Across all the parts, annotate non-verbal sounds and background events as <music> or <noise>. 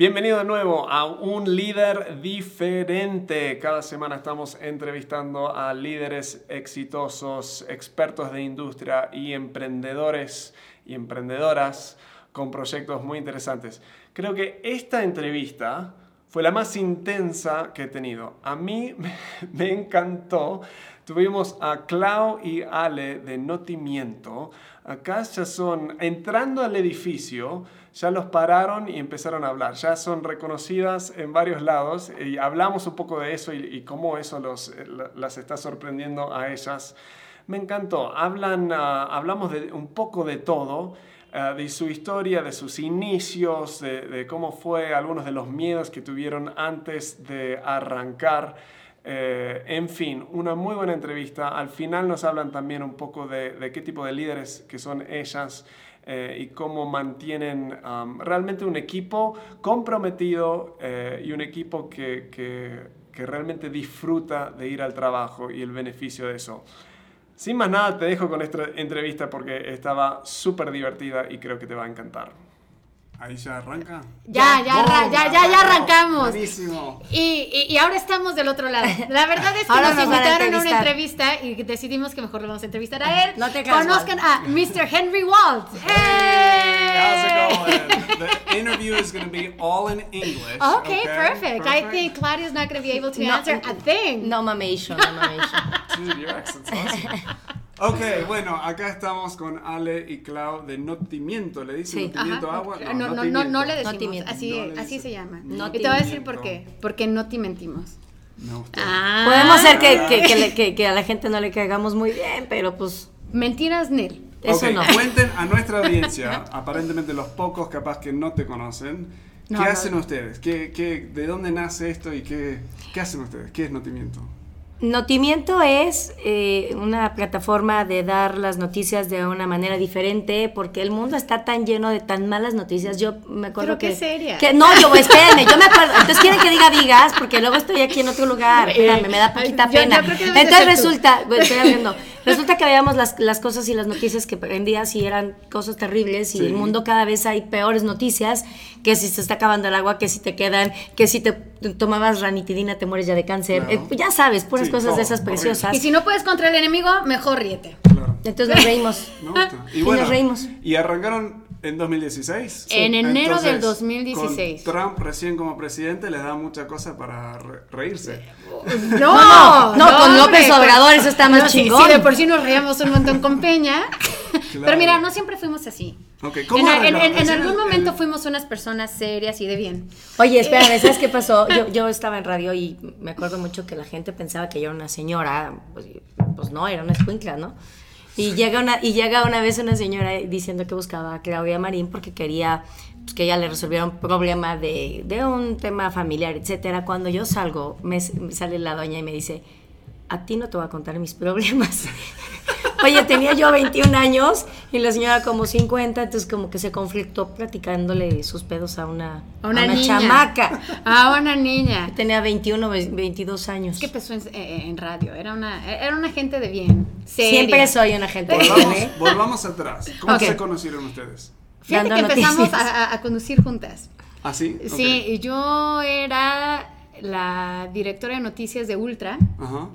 Bienvenido de nuevo a un líder diferente. Cada semana estamos entrevistando a líderes exitosos, expertos de industria y emprendedores y emprendedoras con proyectos muy interesantes. Creo que esta entrevista fue la más intensa que he tenido. A mí <laughs> me encantó. Tuvimos a Clau y Ale de Notimiento. Acá ya son, entrando al edificio, ya los pararon y empezaron a hablar. Ya son reconocidas en varios lados y hablamos un poco de eso y, cómo eso eh, las está sorprendiendo a ellas. Me encantó. Hablan, ah, hablamos un poco de todo. Ah, de su historia, de sus inicios, de, cómo fue algunos de los miedos que tuvieron antes de arrancar. Eh, en fin, una muy buena entrevista. Al final nos hablan también un poco de, de qué tipo de líderes que son ellas eh, y cómo mantienen um, realmente un equipo comprometido eh, y un equipo que, que, que realmente disfruta de ir al trabajo y el beneficio de eso. Sin más nada, te dejo con esta entrevista porque estaba súper divertida y creo que te va a encantar. Ahí ya arranca. Ya, ya, ya, ya, ya, arrancamos. Buenísimo. Y, y, ahora estamos del otro lado. La verdad es que nos, invitaron a, una entrevista y decidimos que mejor lo vamos a entrevistar a él. No te Conozcan a Mr. Henry Walt. Hey, how's it going? <laughs> The interview is going to be all in English. Okay, perfect. I think Claudia's not going to be able to answer a thing. No mamation, no mamation. Dude, your accent's awesome. <laughs> Ok, bueno, acá estamos con Ale y Clau de Notimiento. ¿Le dicen Notimiento Agua? No, no, no, no, le decimos. Así, así se llama. Y te voy a decir por qué. Porque no te mentimos. No, ah. Podemos ser que, que, que, que, a la gente no le caigamos muy bien, pero pues. Mentiras, Nel. Eso no. Cuenten a nuestra audiencia, aparentemente los pocos capaz que no te conocen, ¿qué hacen ustedes? ¿Qué, qué, ¿De dónde nace esto y qué, qué hacen ustedes? ¿Qué es Notimiento? Notimiento es eh, una plataforma de dar las noticias de una manera diferente porque el mundo está tan lleno de tan malas noticias. Yo me acuerdo que, seria. que no, yo espérenme, yo me acuerdo. Entonces quieren que diga digas porque luego estoy aquí en otro lugar. Espérame, me da poquita pena. Entonces resulta, estoy viendo. Resulta que veíamos las, las, cosas y las noticias que prendías y eran cosas terribles y el mundo cada vez hay peores noticias, que si se está acabando el agua, que si te quedan, que si te tomabas ranitidina te mueres ya de cáncer. Eh, ya sabes, puras cosas de esas preciosas. Y si no puedes contra el enemigo, mejor ríete. Entonces nos reímos. <laughs> y, bueno, nos reímos. Y arrancaron en 2016. En enero del 2016. Con Trump recién como presidente les da mucha cosa para reírse. No, no, con López Obrador eso está más chingón. Sí, de por sí nos reíamos un montón con Peña. <laughs> Pero mira, no siempre fuimos así. Okay. ¿Cómo en, en, algún momento fuimos unas personas serias y de bien. Oye, espérame, ¿sabes qué pasó? <laughs> Yo, yo estaba en radio y me acuerdo mucho que la gente pensaba que yo era una señora. Pues, pues no, era una escuincla, ¿no? Y llega, una, y llega una vez una señora diciendo que buscaba a Claudia Marín porque quería pues, que ella le resolviera un problema de, de un tema familiar, etcétera. Cuando yo salgo, me, sale la doña y me dice, a ti no te voy a contar mis problemas. <laughs> Oye, tenía yo 21 años y la señora como 50, entonces como que se conflictó platicándole sus pedos a una, a una, a chamaca. A una niña. <laughs> Tenía 21, 22 años. ¿Qué empezó en, eh, en, radio? Era una, era una gente de bien. Siempre soy una gente de bien. ¿eh? Volvamos atrás. ¿Cómo se conocieron ustedes? Fíjate que empezamos a, a, conducir juntas. ¿Ah, sí? Sí, yo era la directora de noticias de Ultra. Ajá.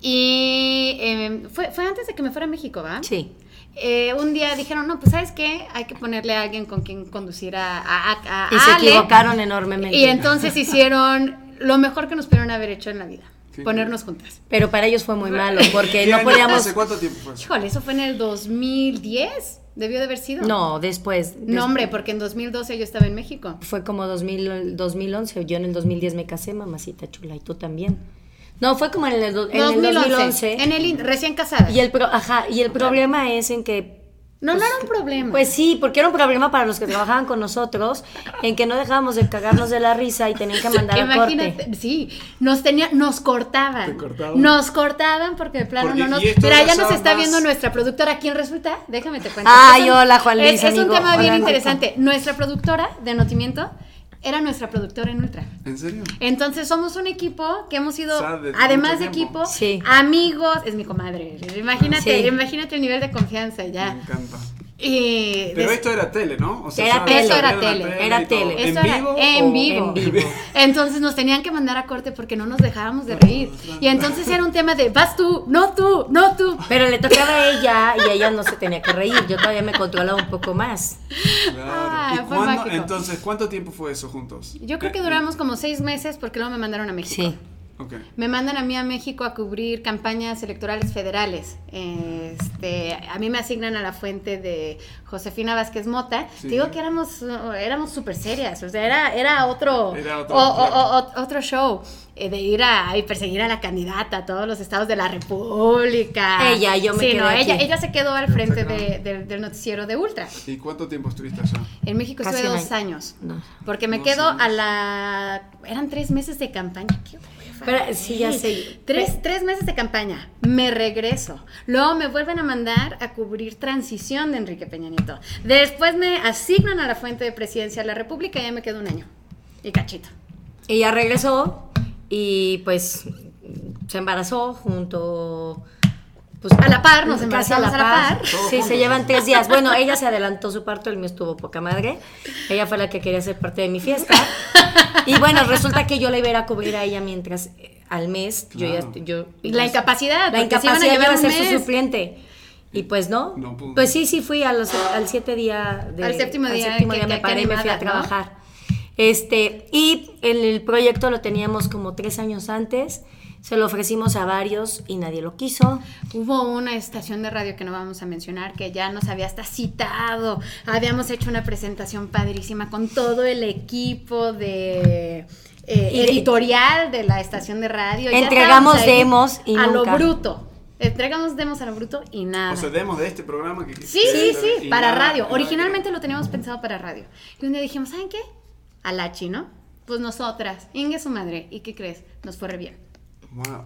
Y em, fue, fue antes de que me fuera a México, ¿va? Sí. Eh, un día dijeron, no, pues sabes qué, hay que ponerle a alguien con quien conducir a, a, Y se equivocaron enormemente. Y entonces hicieron lo mejor que nos pudieron haber hecho en la vida. ponernos juntas. Pero para ellos fue muy malo, porque no podíamos... ¿Hace cuánto tiempo fue? Híjole, eso fue en el 2010, debió de haber sido. No, después. No, hombre, porque en 2012 yo estaba en México. Fue como 2000, 2011, yo en el 2010 me casé, mamacita chula, y tú también. No, fue como en el, 2011. En el recién casada. Y el, ajá, y el problema es en que no, no era un problema. Pues sí, porque era un problema para los que trabajaban con nosotros, en que no dejábamos de cagarnos de la risa y tenían que mandar a corte. Sí, nos tenía, nos cortaban. Nos cortaban porque de plano no nos. Mira, ya nos está viendo nuestra productora. ¿Quién resulta? Déjame te cuento. Ay, hola, Juan Luis. Es, es un tema bien interesante. Nuestra productora de Notimiento era nuestra productora en Ultra. ¿En serio? Entonces somos un equipo que hemos sido, además de equipo, amigos, es mi comadre. Imagínate, imagínate el nivel de confianza ya. Me encanta. Pero esto era tele, ¿no? era tele, eso era tele, era tele. ¿En, vivo en, vivo. en <laughs> vivo. Entonces nos tenían que mandar a corte porque no nos dejábamos de reír. Y entonces era un tema de vas tú, no tú, no tú. Pero le tocaba a ella y ella no se tenía que reír. Yo todavía me controlaba un poco más. Claro. Ah, ¿Y cuándo, entonces, cuánto tiempo fue eso juntos? Yo creo que duramos como seis meses porque luego me mandaron a México. Sí. Me mandan a mí a México a cubrir campañas electorales federales. Este, a mí me asignan a la fuente de Josefina Vázquez Mota. Digo que éramos éramos súper serias, o sea, era, era otro, otro, show eh, de ir a, perseguir a la candidata a todos los estados de la República. Ella, yo me quedé ella, ella se quedó al frente del noticiero de Ultra. ¿Y cuánto tiempo estuviste allá? En México estuve dos años. Porque me quedo a la... Eran tres meses de campaña. ¿Qué pero sí, ya sé. Tres, tres meses de campaña. Me regreso. Luego me vuelven a mandar a cubrir transición de Enrique Peña Nieto. Después me asignan a la fuente de presidencia de la República y ya me quedo un año. Y cachito. Ella regresó y pues se embarazó junto pues a la par, nos embarazamos a la, par. Sí, se llevan tres días. Bueno, ella se adelantó su parto, el mío estuvo poca madre. Ella fue la que quería ser parte de mi fiesta. Y bueno, resulta que yo la iba a ir a cubrir a ella mientras eh, al mes yo ya yo la incapacidad, la incapacidad iba a ser su suplente. Y pues no, pues sí, sí fui a los, al siete día de, al séptimo día, séptimo día me paré y me fui a trabajar. Este, y el proyecto lo teníamos como tres años antes se lo ofrecimos a varios y nadie lo quiso. Hubo una estación de radio que no vamos a mencionar que ya nos había hasta citado. Habíamos hecho una presentación padrísima con todo el equipo de eh, editorial de la estación de radio. Entregamos demos y a lo bruto. Entregamos demos a lo bruto y nada. O sea, demos de este programa que Sí, sí, sí, para radio. Originalmente lo teníamos pensado para radio. Y un día dijimos, ¿saben qué? Alachi, ¿no? Pues nosotras, Inge su madre. ¿Y qué crees? Nos fue re bien.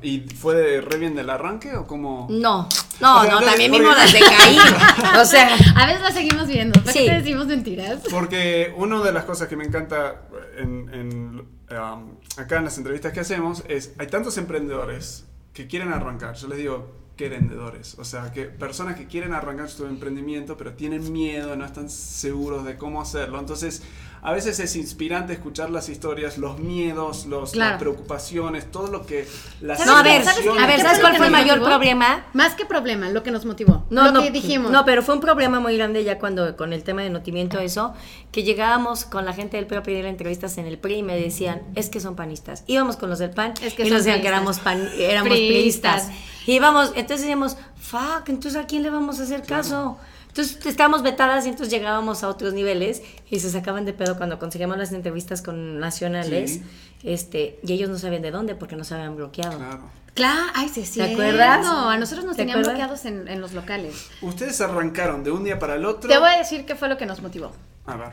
¿Y fue de re bien del arranque o cómo? No, no, no, también vimos las de caír. <laughs> o sea, a veces las seguimos viendo. ¿Por qué te decimos mentiras? Porque una de las cosas que me encanta en, um, acá en las entrevistas que hacemos es, hay tantos emprendedores que quieren arrancar. Yo les digo, querendedores, o sea, que personas que quieren arrancar su emprendimiento, pero tienen miedo, no están seguros de cómo hacerlo. Entonces, a veces es inspirante escuchar las historias, los miedos, los, las preocupaciones, todo lo que las No, a ver, ¿sabes, a ver, ¿sabes cuál fue el mayor problema? Más que problema, lo que nos motivó. No, lo no, que dijimos. No, pero fue un problema muy grande ya cuando con el tema de notimiento eso, que llegábamos con la gente del PRI a pedir entrevistas en el PRI y me decían, es que son panistas. Íbamos con los del PAN y nos decían que éramos, pan, éramos priistas. Y íbamos, entonces decíamos, fuck, entonces ¿a quién le vamos a hacer caso? Entonces estábamos vetadas y entonces llegábamos a otros niveles y se sacaban de pedo cuando conseguíamos las entrevistas con nacionales este y ellos no sabían de dónde porque nos habían bloqueado. Claro. Claro, ay, sí, sí. ¿Te acuerdas? No, a nosotros nos tenían bloqueados en, en, los locales. Ustedes arrancaron de un día para el otro. Te voy a decir qué fue lo que nos motivó. A ver.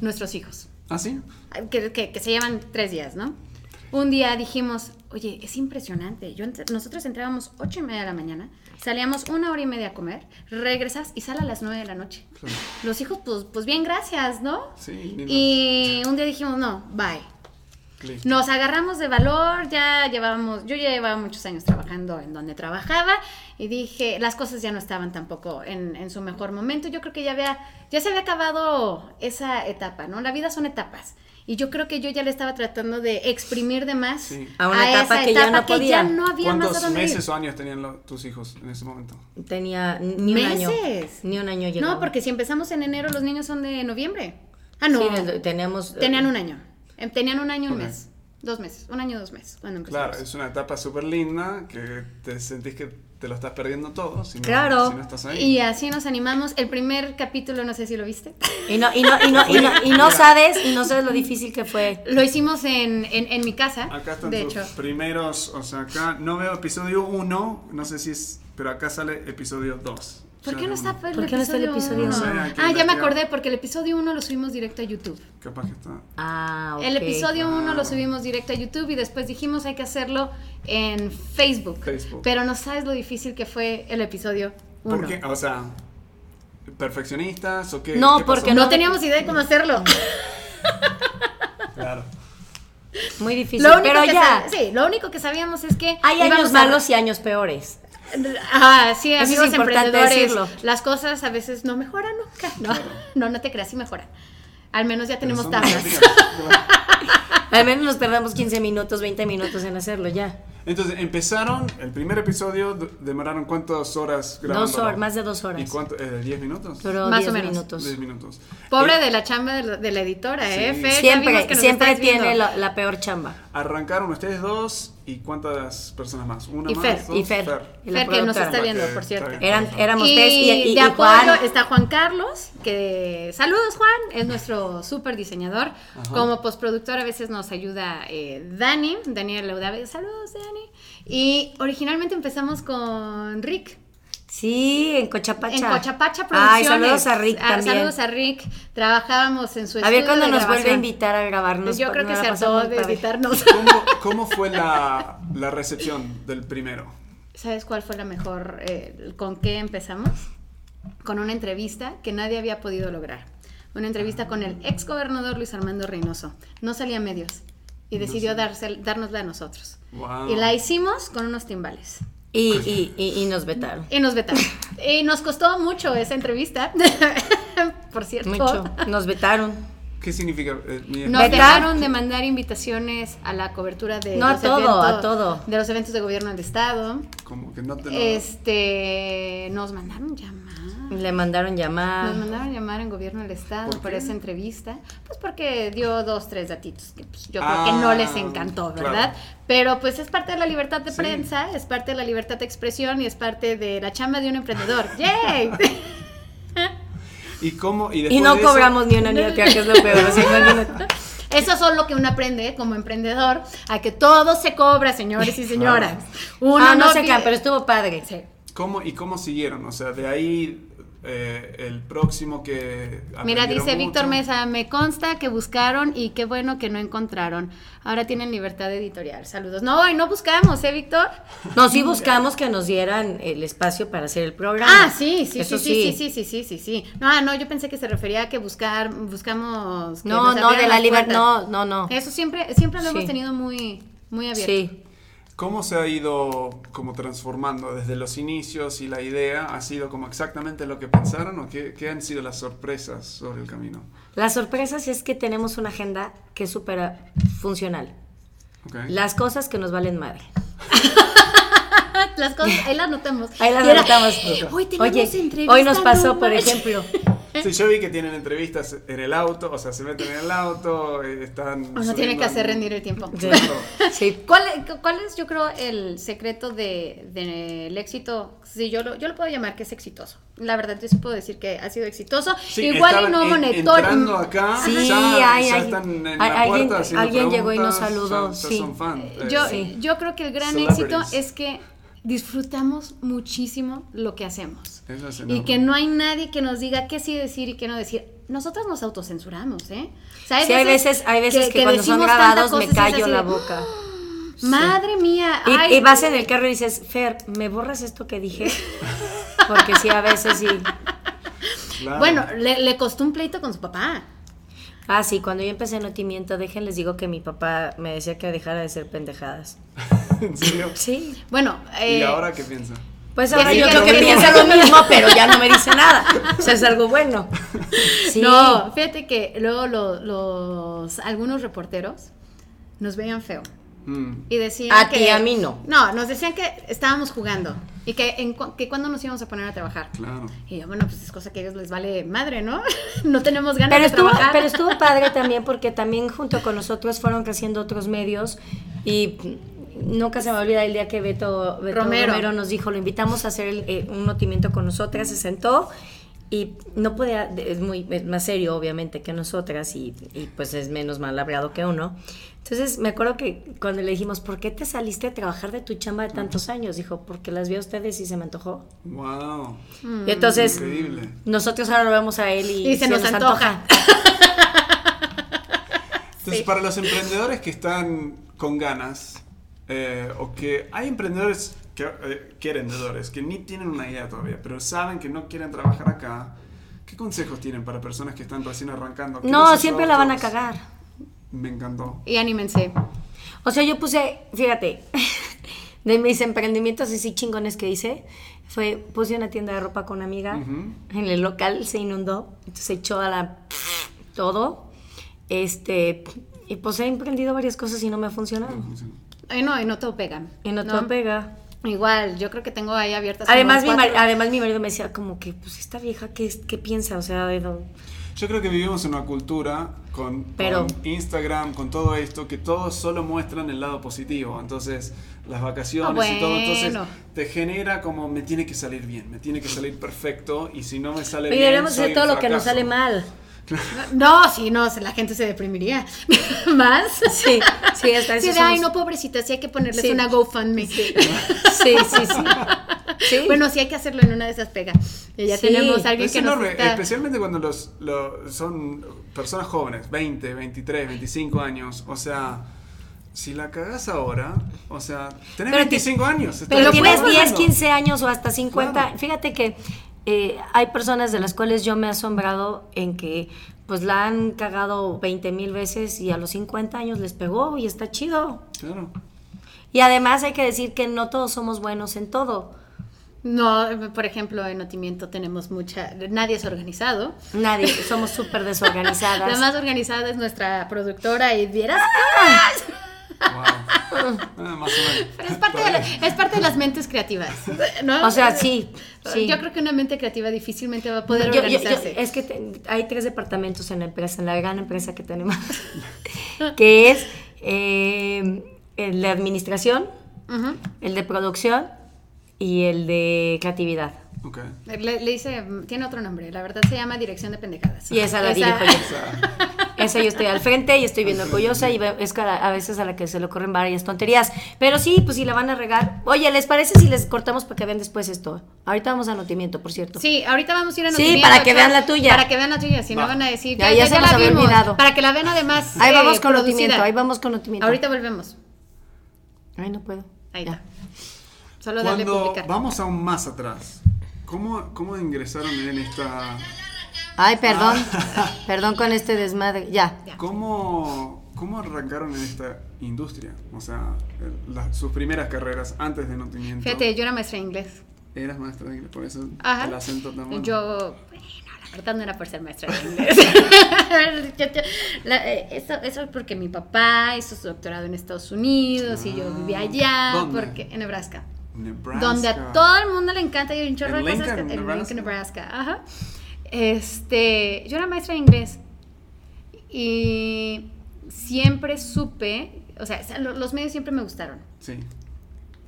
Nuestros hijos. ¿Ah, sí? Que, que, que se llevan tres días, ¿no? Un día dijimos, oye, es impresionante. Yo, nosotros entrábamos ocho y media de la mañana, salíamos una hora y media a comer, regresas y sale a las nueve de la noche. Los hijos, pues, pues bien, gracias, ¿no? Sí. Y un día dijimos, no, bye. Nos agarramos de valor, ya llevábamos, yo ya llevaba muchos años trabajando en donde trabajaba y dije, las cosas ya no estaban tampoco en, en su mejor momento. Yo creo que ya había, ya se había acabado esa etapa, ¿no? La vida son etapas. Y yo creo que yo ya le estaba tratando de exprimir de más a una etapa, que, ya no podía. había ¿Cuántos meses o años tenían tus hijos en ese momento? Tenía ni un año. Ni un año No, porque si empezamos en enero, los niños son de noviembre. Ah, no. Sí, teníamos... Tenían un año. Em, tenían un año, un mes. Dos meses. Un año, dos meses. claro, es una etapa súper linda que te sentís que te lo estás perdiendo todo si no, claro. si no estás ahí. Y así nos animamos. El primer capítulo, no sé si lo viste. Y no, y no, y no, y no, y no sabes, y no sabes lo difícil que fue. Lo hicimos en, en, en mi casa. Acá están de hecho. primeros, o sea, acá no veo episodio 1, no sé si es, pero acá sale episodio 2. ¿Por qué no está el, ¿Por qué no está el episodio 1? ah, ya me acordé, porque el episodio 1 lo subimos directo a YouTube. Capaz que está. Ah, ok. El episodio 1 lo subimos directo a YouTube y después dijimos hay que hacerlo en Facebook. Facebook. Pero no sabes lo difícil que fue el episodio 1. ¿Por qué? O sea, ¿perfeccionistas o qué? No, porque no teníamos idea de cómo hacerlo. claro. Muy difícil, pero ya. Sí, lo único que sabíamos es que... Hay años malos y años peores. Ah, sí, amigos emprendedores, las cosas a veces no mejoran nunca. No, no, no te creas, sí mejoran. Al menos ya tenemos tablas. <laughs> Al menos nos tardamos 15 minutos, 20 minutos en hacerlo ya. Entonces, empezaron, el primer episodio demoraron cuántas horas grabando? Dos horas, más de dos horas. ¿Y cuánto? Eh, ¿Diez minutos? más o menos. minutos. Diez minutos. Pobre eh, de la chamba de la, editora, ¿eh? siempre siempre tiene la, peor chamba. Arrancaron ustedes dos y cuántas personas más? Una y Fer, Y Fer. Fer, que nos está viendo, por cierto. Eran, éramos tres y, y, de apoyo está Juan Carlos, que saludos Juan, es nuestro súper diseñador. Como postproductor a veces nos ayuda eh, Dani, Daniel Leudave, saludos Dani. Y originalmente empezamos con Rick. Sí, en Cochapacha. En Cochapacha Producciones. Ay, saludos a Rick ah, también. Saludos a Rick. Trabajábamos en su estudio A ver cuando nos vuelve a invitar a grabarnos. Yo creo que se hartó de invitarnos. ¿Cómo, ¿Cómo, fue la, la, recepción del primero? ¿Sabes cuál fue la mejor? Eh, ¿Con qué empezamos? Con una entrevista que nadie había podido lograr. Una entrevista con el ex gobernador Luis Armando Reynoso. No salía a medios y decidió darse, dárnosla a nosotros. Y la hicimos con unos timbales. Y, y, y, nos vetaron. Y nos vetaron. y nos costó mucho esa entrevista, <laughs> por cierto. Mucho. Nos vetaron. ¿Qué significa? Eh, nos vetaron de mandar invitaciones a la cobertura de no, a todo, a todo. de los eventos de gobierno del estado. Como que no te lo... Este, nos mandaron llamar le mandaron llamar. Nos mandaron llamar en gobierno del estado para esa entrevista, pues porque dio dos, tres datitos que pues, yo creo que no les ah, encantó, ¿verdad? Pero pues es parte de la libertad de prensa, es parte de la libertad de expresión y es parte de la chamba de un emprendedor. <laughs> ¡Yay! ¿Y cómo? Y, no cobramos ni una ni que es lo peor. <laughs> Eso es lo que uno aprende como emprendedor, a que todo se cobra, señores y señoras. Uno ah, no, no se pero estuvo padre. Sí. ¿Cómo, ¿Y cómo siguieron? O sea, de ahí eh, el próximo que... Mira, dice. Víctor Mesa, me consta que buscaron y qué bueno que no encontraron. Ahora tienen libertad editorial. Saludos. No, no buscamos, ¿eh, Víctor? No, sí buscamos que nos dieran el espacio para hacer el programa. Ah, sí, sí, sí, sí, sí, sí, sí, sí, sí, ah, No, yo pensé que se refería a que buscar, buscamos... No, no, de la libertad, no, no, no. Eso siempre, siempre lo hemos tenido muy, muy abierto. Sí. ¿Cómo se ha ido como transformando desde los inicios y la idea? ¿Ha sido como exactamente lo que pensaron o qué, han sido las sorpresas sobre el camino? Las sorpresas es que tenemos una agenda que es súper funcional. Las cosas que nos valen madre. las cosas, ahí las notamos. Ahí las notamos. Hoy, Oye, hoy nos pasó, por ejemplo, <laughs> Sí, yo vi que tienen entrevistas en el auto, o sea, se meten en el auto, eh, están... no tiene que hacer rendir el tiempo. Sí. ¿Cuál, ¿Cuál, es, yo creo, el secreto del de, éxito? Sí, yo lo, yo lo puedo llamar que es exitoso. La verdad, yo sí puedo decir que ha sido exitoso. Igual y no monetario. Entrando acá, sí, ya, hay, están en la alguien, puerta alguien llegó y nos saludó. sí. Son fan, yo, yo creo que el gran éxito es que disfrutamos muchísimo lo que hacemos. Y que no hay nadie que nos diga qué sí decir y qué no decir. Nosotros nos autocensuramos, ¿eh? sí, hay veces, hay veces que, cuando son grabados me callo la boca. Madre mía. Y, vas en el carro y dices, Fer, ¿me borras esto que dije? Porque sí, a veces sí. Bueno, le, le costó un pleito con su papá. Ah, sí, cuando yo empecé en Notimiento, dejen, les digo que mi papá me decía que dejara de ser pendejadas. <laughs> ¿En serio? Sí. Bueno, ¿y eh, ahora qué piensa? Pues ahora yo creo que, piensa lo mismo, <laughs> pero ya no me dice nada. O sea, es algo bueno. Sí. No, fíjate que luego los algunos reporteros nos veían feo. Mm. Y decían a que... ti, a mí no. No, nos decían que estábamos jugando y que, en, que cuando nos íbamos a poner a trabajar. Claro. Y yo, bueno, pues es cosa que a ellos les vale madre, ¿no? <laughs> no tenemos ganas pero de estuvo, trabajar. Pero estuvo padre también porque también junto con nosotros fueron creciendo otros medios y nunca se me olvida el día que Beto, Romero. nos dijo, lo invitamos a hacer eh, un notimiento con nosotras, se sentó y no podía, es muy más serio obviamente que nosotras y, y, pues es menos mal hablado que uno. Entonces me acuerdo que cuando le dijimos, ¿por qué te saliste a trabajar de tu chamba de tantos años? Dijo, porque las vi a ustedes y se me antojó. ¡Wow! Y entonces nosotros ahora lo vemos a él y, se, nos, antoja. <laughs> entonces para los emprendedores que están con ganas, eh, o que hay emprendedores que, eh, emprendedores que ni tienen una idea todavía, pero saben que no quieren trabajar acá, ¿qué consejos tienen para personas que están recién arrancando? No, siempre la van a cagar. Me encantó. Y anímense. O sea, yo puse, fíjate, <laughs> de mis emprendimientos así chingones que hice fue, puse una tienda de ropa con una amiga, en el local se inundó, entonces se echó a la... <laughs> todo, este, y pues he emprendido varias cosas y no me ha funcionado. Ay, no, y no todo pega. Y no, todo pega. Igual, yo creo que tengo ahí abiertas. Además, mi, además mi marido me decía como que, pues esta vieja, ¿qué, qué piensa? O sea, de... Yo creo que vivimos en una cultura con, Instagram, con todo esto, que todos solo muestran el lado positivo. Entonces, las vacaciones y todo, entonces te genera como me tiene que salir bien, me tiene que salir perfecto y si no me sale bien. Y debemos hacer todo lo que nos sale mal. No, sí, no, la gente se deprimiría. <laughs> ¿Más? Sí, sí, hasta eso. Sí, ay, no, pobrecita, sí hay que ponerles una GoFundMe. Sí, sí, <laughs> sí, Bueno, sí hay que hacerlo en una de esas pegas. ya tenemos a alguien que nos Especialmente cuando los, son personas jóvenes, 20, 23, 25 años, o sea si la cagas ahora, o sea, tenés 25 años. Pero tienes 10, 15 años o hasta 50. Fíjate que eh, hay personas de las cuales yo me he asombrado en que pues la han cagado 20 mil veces y a los 50 años les pegó y está chido. Claro. Y además hay que decir que no todos somos buenos en todo. No, por ejemplo, en Notimiento tenemos mucha... Nadie es organizado. Nadie, <laughs> somos súper desorganizadas. La más organizada es nuestra productora y vieras... <laughs> Ah, es parte, de es parte de las mentes creativas, ¿no? O sea, sí, Yo creo que una mente creativa difícilmente va a poder organizarse. es que hay tres departamentos en la empresa, en la gran empresa que tenemos, <laughs> que es eh, el de administración, el de producción y el de creatividad. Okay. Le, dice, tiene otro nombre, la verdad se llama Dirección de Pendejadas. Y esa la dirijo yo. <laughs> esa yo estoy al frente y estoy viendo orgullosa y es que a veces a la que se le ocurren varias tonterías. Pero sí, pues si la van a regar. Oye, ¿les parece si les cortamos para que vean después esto? Ahorita vamos a notimiento, por cierto. Sí, ahorita vamos a ir a notimiento. Sí, para que vean la tuya. Para que vean la tuya, si no van a decir, ya, ya, se la había olvidado. Para que la vean además. Ahí vamos con notimiento, ahí vamos con notimiento. Ahorita volvemos. Ay, no puedo. Ahí está. Solo darle publicar. Vamos aún más atrás. ¿Cómo, ¿Cómo ingresaron en esta Ay, perdón, ah. <laughs> perdón con este desmadre. Ya. ¿Cómo, ¿Cómo arrancaron en esta industria? O sea, sus primeras carreras antes de notimiento. Fíjate, yo era maestra de inglés. Eras maestra de inglés, por eso el acento tan bueno. Yo, bueno, la verdad no era por ser maestra de inglés. <laughs> <laughs> Eh, eso, eso es porque mi papá hizo su doctorado en Estados Unidos y yo vivía allá. ¿Dónde? Porque, en Nebraska. Nebraska. Donde a todo el mundo le encanta y un chorro de cosas. Que, en Lincoln, Nebraska. Ajá. Este, yo era maestra de inglés y siempre supe, o sea, los medios siempre me gustaron. Sí.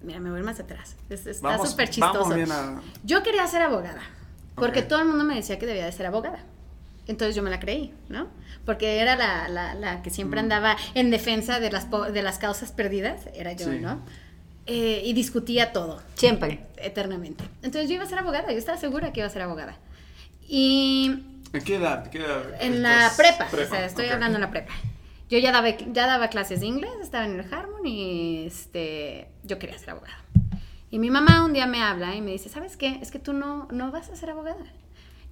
Mira, me voy más atrás. está súper chistoso. Yo quería ser abogada, porque todo el mundo me decía que debía de ser abogada. Entonces yo me la creí, ¿no? Porque era la, la, la que siempre mm. andaba en defensa de las, de las causas perdidas, era yo, ¿no? Eh, y discutía todo. Siempre. Eternamente. Entonces yo iba a ser abogada, yo estaba segura que iba a ser abogada. Y... ¿En qué edad? En la prepa, o sea, estoy hablando en la prepa. Yo ya daba, ya daba clases de inglés, estaba en el Harmon y este, yo quería ser abogada. Y mi mamá un día me habla y me dice, ¿sabes qué? Es que tú no, no vas a ser abogada.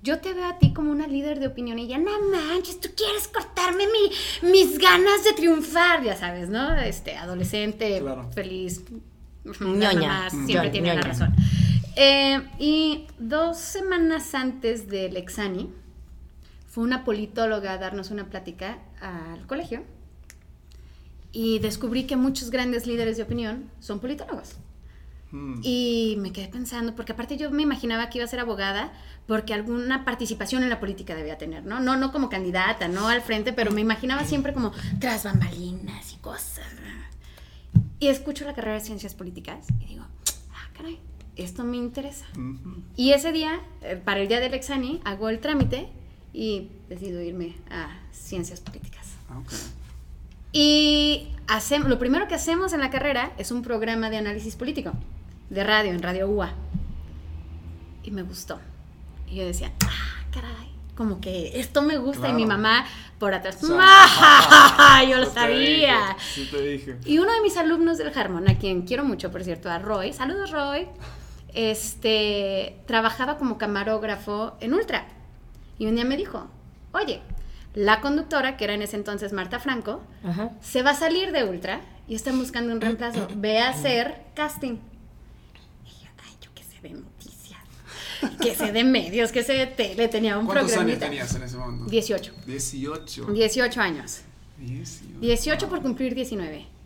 Yo te veo a ti como una líder de opinión y ella, no manches, tú quieres cortarme mi, mis ganas de triunfar, ya sabes, ¿no? Este, adolescente, feliz, ñoña, siempre tiene la razón. Eh, y dos semanas antes del Exani, fue una politóloga a darnos una plática al colegio y descubrí que muchos grandes líderes de opinión son politólogos. Hmm. Y me quedé pensando, porque aparte yo me imaginaba que iba a ser abogada porque alguna participación en la política debía tener, ¿no? No, no como candidata, no al frente, pero me imaginaba siempre como tras bambalinas y cosas. Y escucho la carrera de ciencias políticas y digo, ah, caray, esto me interesa. Y ese día, eh, para el día del exani, hago el trámite y decido irme a ciencias políticas. Ah, y hacemos, lo primero que hacemos en la carrera es un programa de análisis político, de radio, en Radio UA. Y me gustó. Y yo decía, ah, caray, como que esto me gusta. Y mi mamá por atrás, ¡Ah! yo lo sabía. Sí te dije. Y uno de mis alumnos del Harmon, a quien quiero mucho, por cierto, a Roy, saludos Roy, este, trabajaba como camarógrafo en Ultra. Y un día me dijo, oye, la conductora, que era en ese entonces Marta Franco, se va a salir de Ultra y están buscando un reemplazo. Ve a hacer casting. Y yo, ay, yo qué sé de noticias, qué sé de medios, qué sé de tele. Tenía un ¿Cuántos años tenías en ese momento? 18. 18. 18 años. 18, por cumplir 19.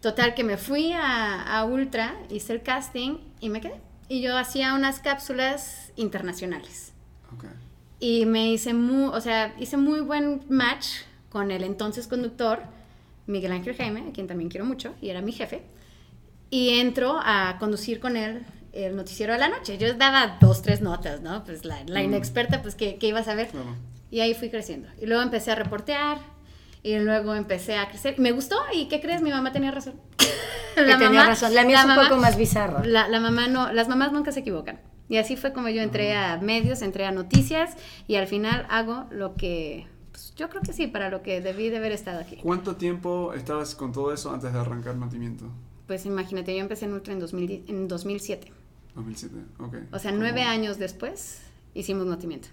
Total, que me fui a, a Ultra, hice el casting y me quedé. Y yo hacía unas cápsulas internacionales. Okay. Y me hice muy, o sea, hice muy buen match con el entonces conductor Miguel Ángel Jaime, a quien también quiero mucho, y era mi jefe. Y entro a conducir con él el noticiero de la noche. Yo daba dos, tres notas, ¿no? Pues la, la mm. inexperta, pues, ¿qué, ¿qué, iba a saber? Y ahí fui creciendo. Y luego empecé a reportear, y luego empecé a crecer. Me gustó, ¿y qué crees? Mi mamá tenía razón. <laughs> la tenía razón. La mía es un poco más bizarro. La, la mamá no, las mamás nunca se equivocan. Y así fue como yo entré a medios, entré a noticias y al final hago lo que, pues, yo creo que sí, para lo que debí de haber estado aquí. ¿Cuánto tiempo estabas con todo eso antes de arrancar Notimiento? Pues imagínate, yo empecé en Ultra en, 2000, en 2007. 2007, ok. O sea, nueve años después hicimos Notimiento.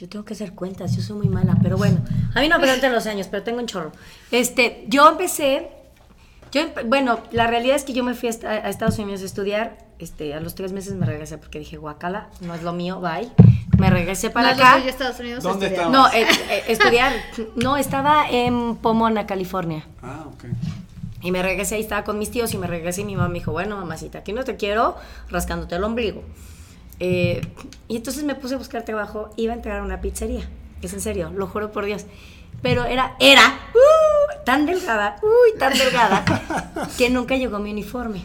Yo tengo que hacer cuentas, yo soy muy mala, pero bueno, a mí no me preguntan los años, pero tengo un chorro. Este, yo empecé, yo, bueno, la realidad es que yo me fui a, Estados Unidos a estudiar, este, a los tres meses me regresé porque dije, guacala, no es lo mío, bye. Me regresé para acá. No, Estados Unidos ¿Dónde estabas? No, eh, eh, estudiar, no, estaba en Pomona, California. Ah, ok. Y me regresé, ahí estaba con mis tíos y me regresé y mi mamá me dijo, bueno, mamacita, aquí no te quiero rascándote el ombligo. Eh, y entonces me puse a buscar trabajo, iba a entrar a una pizzería. Es en serio, lo juro por Dios. Pero era, era uh, tan delgada, uy, tan delgada, <laughs> que nunca llegó mi uniforme.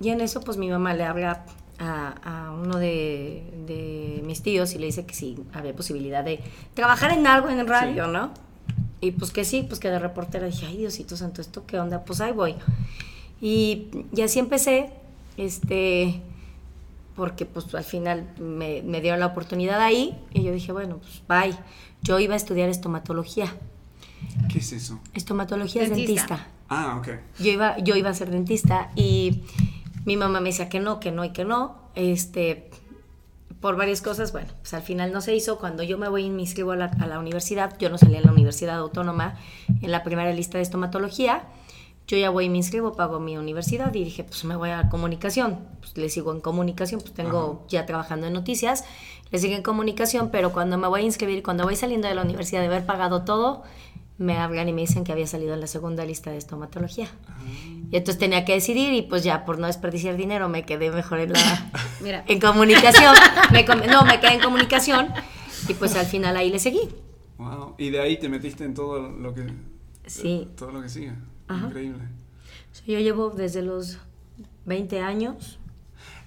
Y en eso, pues mi mamá le habla a, uno de, mis tíos y le dice que sí, había posibilidad de trabajar en algo en radio, ¿no? Y pues que sí, pues que de reportera dije, ay Diosito Santo, ¿esto qué onda? Pues ahí voy. Y, y así empecé, este porque pues al final me, me, dieron la oportunidad ahí y yo dije, bueno, pues bye. Yo iba a estudiar estomatología. ¿Qué es eso? Estomatología es dentista. Ah, ok. Yo iba, yo iba a ser dentista y mi mamá me decía que no, que no y que no. Este, por varias cosas, bueno, pues al final no se hizo. Cuando yo me voy y me inscribo a la, a la universidad, yo no salí en la Universidad Autónoma en la primera lista de estomatología yo ya voy y me inscribo, pago mi universidad y dije, pues me voy a comunicación. Pues le sigo en comunicación, pues tengo ya trabajando en noticias, le sigo en comunicación, pero cuando me voy a inscribir, cuando voy saliendo de la universidad de haber pagado todo, me hablan y me dicen que había salido en la segunda lista de estomatología. Ah. Y entonces tenía que decidir y pues ya por no desperdiciar dinero me quedé mejor en la <laughs> Mira. en comunicación. no, me quedé en comunicación y pues al final ahí le seguí. Wow. Y de ahí te metiste en todo lo que sí. todo lo que sigue. Increíble. yo llevo desde los 20 años.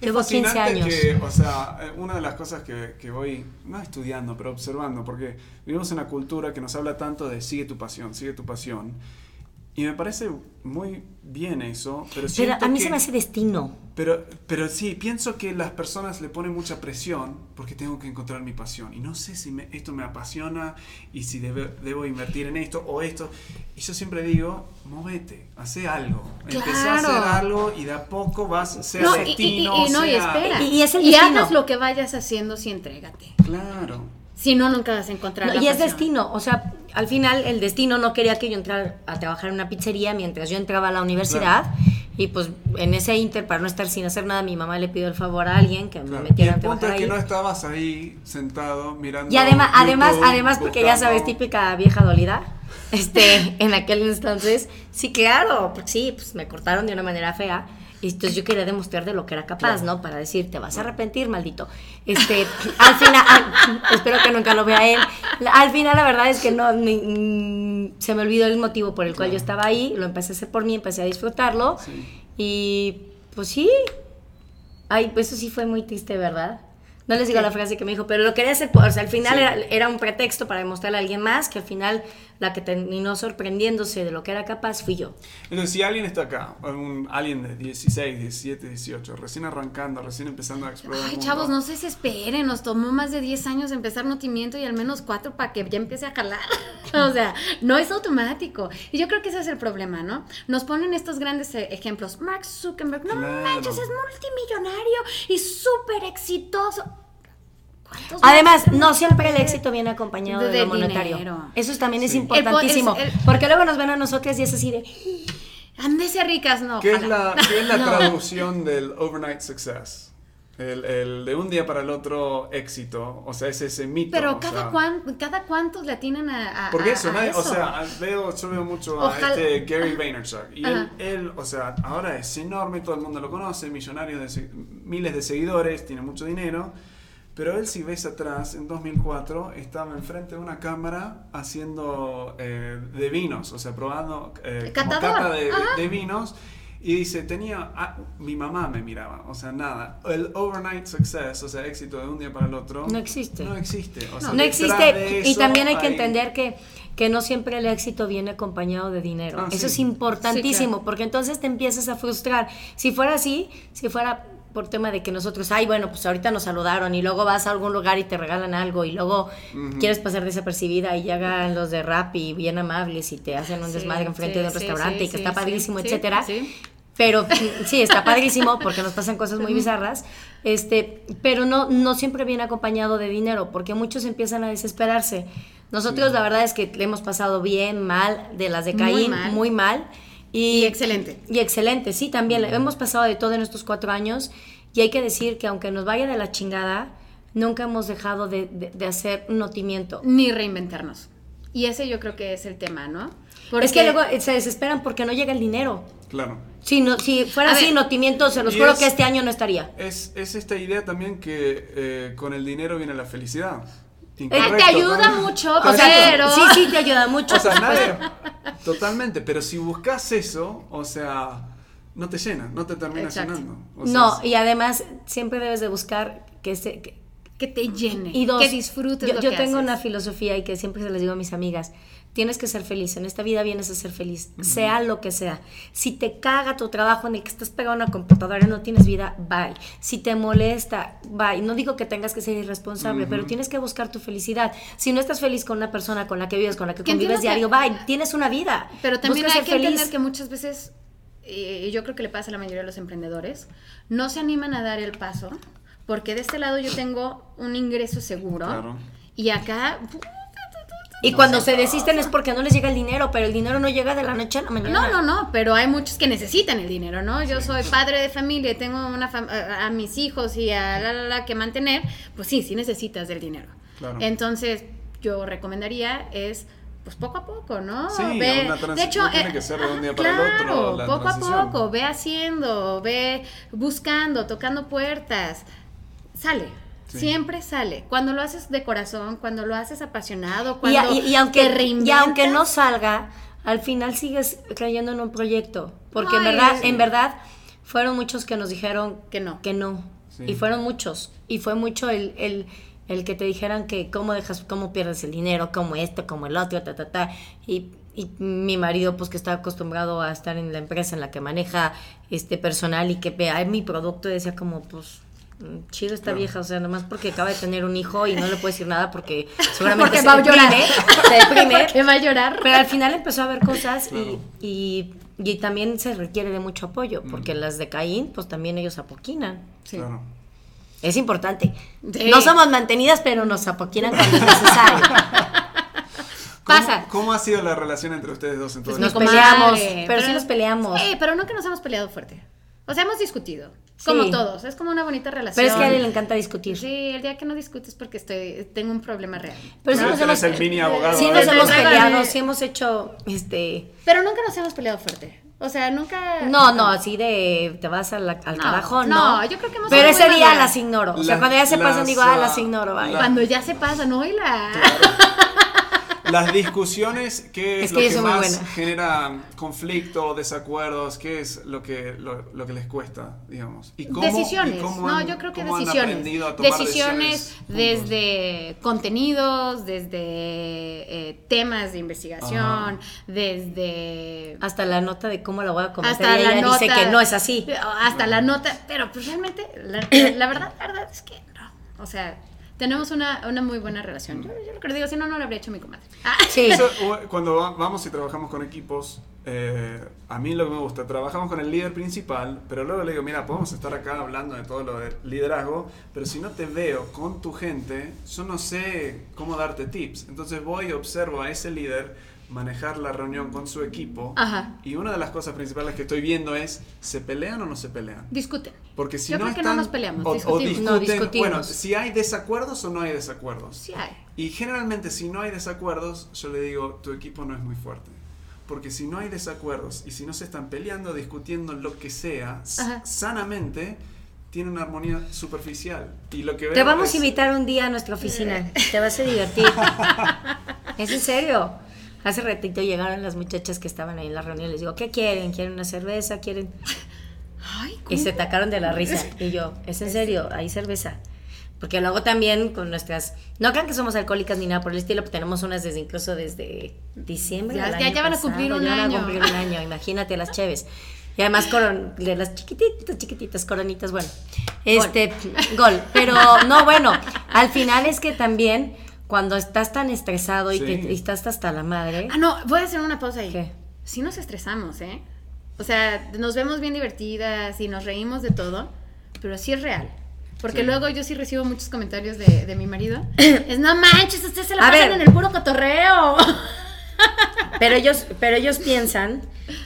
Llevo 15 años. Que, o sea, eh, una de las cosas que, que, voy, no estudiando, pero observando, porque vivimos en una cultura que nos habla tanto de sigue tu pasión, sigue tu pasión. Y me parece muy bien eso, pero, pero a mí se me hace destino. Pero, pero sí, pienso que las personas le ponen mucha presión porque tengo que encontrar mi pasión. Y no sé si esto me apasiona y si debo invertir en esto o esto. Y yo siempre digo, móvete, hace algo. Claro. a hacer algo y de a poco vas, ser no, destino. Y, no, y espera. Y, es el y hagas lo que vayas haciendo, si entrégate. Claro. Si no, nunca vas a encontrar. y es destino, o sea, al final el destino no quería que yo entrara a trabajar en una pizzería mientras yo entraba a la universidad. Y pues en ese inter, para no estar sin hacer nada, mi mamá le pidió el favor a alguien que me metiera trabajar. que no estabas ahí sentado mirando. Y además, además, además porque ya sabes, típica vieja dolida. Este, <laughs> en aquel entonces, sí, claro, pues sí, pues me cortaron de una manera fea. Y entonces yo quería demostrar de lo que era capaz, ¿no? Para decir, te vas a arrepentir, maldito. Este, <laughs> al final, <laughs> espero que nunca lo vea él. Al final, la verdad es que no, mm, se me olvidó el motivo por el cual yo estaba ahí. Lo empecé a hacer por mí, empecé a disfrutarlo. Y pues sí, ay, pues eso sí fue muy triste, ¿verdad? No les digo la frase que me dijo, pero lo quería hacer, o sea, al final era, era, un pretexto para demostrarle a alguien más que al final la que terminó sorprendiéndose de lo que era capaz fui yo. Entonces, si alguien está acá, un, alguien de 16, 17, 18, recién arrancando, recién empezando a explorar. Ay, chavos, no se desesperen, nos tomó más de 10 años empezar notimiento y al menos 4 para que ya empiece a jalar. <laughs> o sea, no es automático. Y yo creo que ese es el problema, ¿no? Nos ponen estos grandes e, ejemplos. Mark Zuckerberg, no manches, es multimillonario y súper exitoso Además, no siempre el éxito viene acompañado de, lo monetario. Eso también es importantísimo. porque luego nos ven a nosotros y es así de. Andese ricas, no. ¿Qué es la, ¿qué es la <laughs> traducción del overnight success? El, de un día para el otro éxito, o sea, es ese mito. Pero cada, cada cuántos le atinan a, Porque eso, o sea, veo, yo veo mucho a este Gary Vaynerchuk. Y él, él, o sea, ahora es enorme, todo el mundo lo conoce, millonario de miles de seguidores, tiene mucho dinero. Pero él, si ves atrás, en 2004 estaba enfrente de una cámara haciendo eh, de vinos, o sea, probando eh, cata de, de, vinos. Y dice, tenía, ah, mi mamá me miraba, o sea, nada. El overnight success, o sea, éxito de un día para el otro. No existe. No existe. O sea, no, existe. y también hay que entender que, que no siempre el éxito viene acompañado de dinero. Ah, Eso es importantísimo, porque entonces te empiezas a frustrar. Si fuera así, si fuera por tema de que nosotros, ay, bueno, pues ahorita nos saludaron y luego vas a algún lugar y te regalan algo y luego quieres pasar desapercibida y llegan los de rap y bien amables y te hacen un desmadre enfrente de un restaurante y que está padrísimo, etcétera. Pero <laughs> sí, está padrísimo porque nos pasan cosas muy bizarras, este, pero no, no siempre viene acompañado de dinero porque muchos empiezan a desesperarse. Nosotros la verdad es que le hemos pasado bien, mal, de las de Caín, muy mal y, excelente. Y excelente, sí, también. Hemos pasado de todo en estos cuatro años y hay que decir que aunque nos vaya de la chingada, nunca hemos dejado de, hacer un notimiento. Ni reinventarnos. Y ese yo creo que es el tema, ¿no? Porque... Es que luego se desesperan porque no llega el dinero. Claro. Si, no, si fuera así, notimiento, se los juro que este año no estaría. Es, es esta idea también que eh, con el dinero viene la felicidad. Eh, te ayuda mucho, pero... Sí, sí, te ayuda mucho. O sea, nada, totalmente, pero si buscas eso, o sea, no te llena, no te termina llenando. no, y además siempre debes de buscar que, se, que, te llene, y que disfrutes yo, yo tengo una filosofía y que siempre se les digo a mis amigas, Tienes que ser feliz. En esta vida vienes a ser feliz, sea lo que sea. Si te caga tu trabajo en el que estás pegado a una computadora y no tienes vida, bye. Si te molesta, bye. No digo que tengas que ser irresponsable, pero tienes que buscar tu felicidad. Si no estás feliz con una persona con la que vives, con la que convives diario, bye. Tienes una vida. Pero también hay que entender que muchas veces, y yo creo que le pasa a la mayoría de los emprendedores, no se animan a dar el paso porque de este lado yo tengo un ingreso seguro. Y acá y cuando se desisten es porque no les llega el dinero, pero el dinero no llega de la noche a la mañana. No, no, no, pero hay muchos que necesitan el dinero, ¿no? Yo soy padre de familia y tengo una a, mis hijos y a la, la, que mantener, pues sí, sí necesitas del dinero. Entonces, yo recomendaría es pues poco a poco, ¿no? Sí, ve, de hecho, no tiene que ser de un día para el otro. poco a poco, ve haciendo, ve buscando, tocando puertas, sale. Siempre sale. Cuando lo haces de corazón, cuando lo haces apasionado, cuando y, aunque, Y aunque no salga, al final sigues creyendo en un proyecto. Porque en verdad, en verdad, fueron muchos que nos dijeron que no. Que no. Y fueron muchos. Y fue mucho el, el, el, que te dijeran que cómo dejas, cómo pierdes el dinero, como esto, como el otro, ta, ta, ta. Y, y mi marido, pues que está acostumbrado a estar en la empresa en la que maneja este personal y que vea mi producto, decía como, pues chido esta vieja, o sea, nomás porque acaba de tener un hijo y no le puede decir nada porque <laughs> seguramente se va a llorar. se deprime. <laughs> va a llorar. Pero al final empezó a ver cosas y, y, también se requiere de mucho apoyo, porque las de Caín, pues también ellos apoquinan. Sí. Es importante. No somos mantenidas, pero nos apoquinan cuando es necesario. <laughs> Pasa. ¿Cómo ha sido la relación entre ustedes dos entonces? Nos peleamos, pero, sí nos peleamos. Sí, pero no que nos hemos peleado fuerte. O sea, hemos discutido. Como todos, es como una bonita relación. Pero es que a él le encanta discutir. Sí, el día que no discutes porque estoy tengo un problema real. Pero sí nos hemos, el mini abogado. Sí nos hemos peleado, sí hemos hecho este Pero nunca nos hemos peleado fuerte. O sea, nunca No, no, así de te vas al, al no, carajo, no. No, yo creo que hemos Pero ese día las ignoro. o sea, cuando ya se pasan digo, ah, las ignoro, vaya. Cuando ya se pasan, no, y la Las discusiones, ¿qué es, lo que más genera conflicto, desacuerdos? ¿Qué es lo que, lo, que les cuesta, digamos? ¿Y decisiones. no, yo creo que decisiones. decisiones, desde contenidos, desde eh, temas de investigación, desde... Hasta la nota de cómo la voy a comentar. Hasta la nota, dice que no es así. Hasta la nota, pero pues realmente, la, la verdad, la verdad es que no. O sea, Tenemos una, una muy buena relación. Yo, yo, lo que digo, si no, no lo habría hecho mi comadre. Ah. <laughs> Sí. cuando vamos y trabajamos con equipos, eh, a mí lo que me gusta, trabajamos con el líder principal, pero luego le digo, mira, podemos estar acá hablando de todo lo de liderazgo, pero si no te veo con tu gente, yo no sé cómo darte tips. Entonces voy y observo a ese líder manejar la reunión con su equipo. Y una de las cosas principales que estoy viendo es, ¿se pelean o no se pelean? Discuten. Porque si Yo no creo que no nos peleamos, o, discuten, bueno, si hay desacuerdos o no hay desacuerdos. Sí hay. Y generalmente si no hay desacuerdos, yo le digo, tu equipo no es muy fuerte. Porque si no hay desacuerdos y si no se están peleando, discutiendo lo que sea, sanamente, tiene una armonía superficial. Y lo que Te vamos a invitar un día a nuestra oficina. Te vas a divertir. <laughs> es en serio. Hace ratito llegaron las muchachas que estaban ahí en la reunión y les digo, ¿qué quieren? ¿Quieren una cerveza? ¿Quieren...? y se tacaron de la risa. Y yo, ¿es en serio? ¿Hay cerveza? Porque luego también con nuestras... No crean que somos alcohólicas ni nada por el estilo, pero tenemos unas desde incluso desde diciembre. Ya, ya, van a cumplir un año. Van a cumplir un año, imagínate las cheves. Y además coron, de las chiquititas, chiquititas, coronitas, bueno. Este, gol. Pero no, bueno, al final es que también cuando estás tan estresado y, que, estás hasta la madre. Ah, no, voy a hacer una pausa ahí. ¿Qué? Sí nos estresamos, ¿eh? O sea, nos vemos bien divertidas y nos reímos de todo, pero sí es real. Porque luego yo sí recibo muchos comentarios de, de mi marido. <clears throat> es, no manches, ustedes se la pasan en el puro cotorreo. <laughs> pero ellos, pero ellos piensan,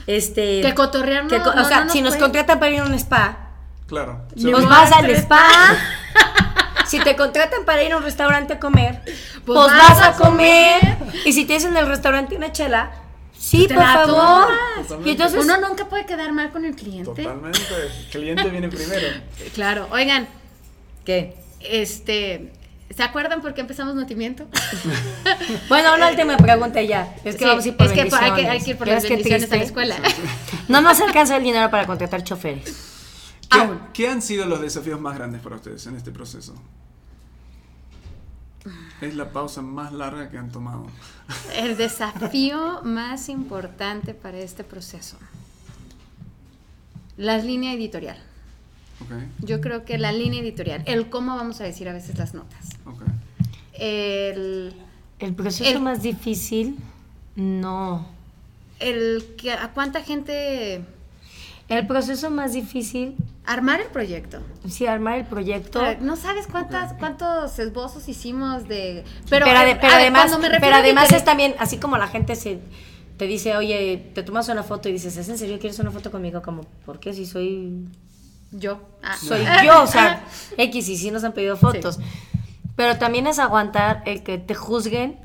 este... Que cotorrear no, O sea, si nos contratan para ir a un spa... Claro. Pues vas al spa. <laughs> si te contratan para ir a un restaurante a comer, pues, pues vas, a comer. Y si te dicen en el restaurante una chela, Sí, por favor. Y entonces uno nunca puede quedar mal con el cliente. Totalmente. El cliente viene primero. <laughs> Claro. Oigan, ¿Qué? Este, ¿Se acuerdan por qué empezamos Notimiento? <laughs> bueno, una última pregunta ya. Es que vamos a ir por Es que hay que, hay que ir por las bendiciones a la escuela. no nos alcanza el dinero para contratar choferes. ¿Qué, ¿Qué, han sido los desafíos más grandes para ustedes en este proceso? Es la pausa más larga que han tomado. El desafío más importante para este proceso. La línea editorial. Yo creo que la línea editorial, el cómo vamos a decir a veces las notas. El, el proceso más difícil, no. El que a cuánta gente. El proceso más difícil. Armar el proyecto. Sí, armar el proyecto. no sabes cuántas, cuántos esbozos hicimos de. Pero, pero, además, pero además es también, así como la gente se te dice, oye, te tomas una foto y dices, ¿es en serio quieres una foto conmigo? Como, ¿por qué si soy yo. Ah. Soy <laughs> yo, o sea, X y sí nos han pedido fotos. Pero también es aguantar el que te juzguen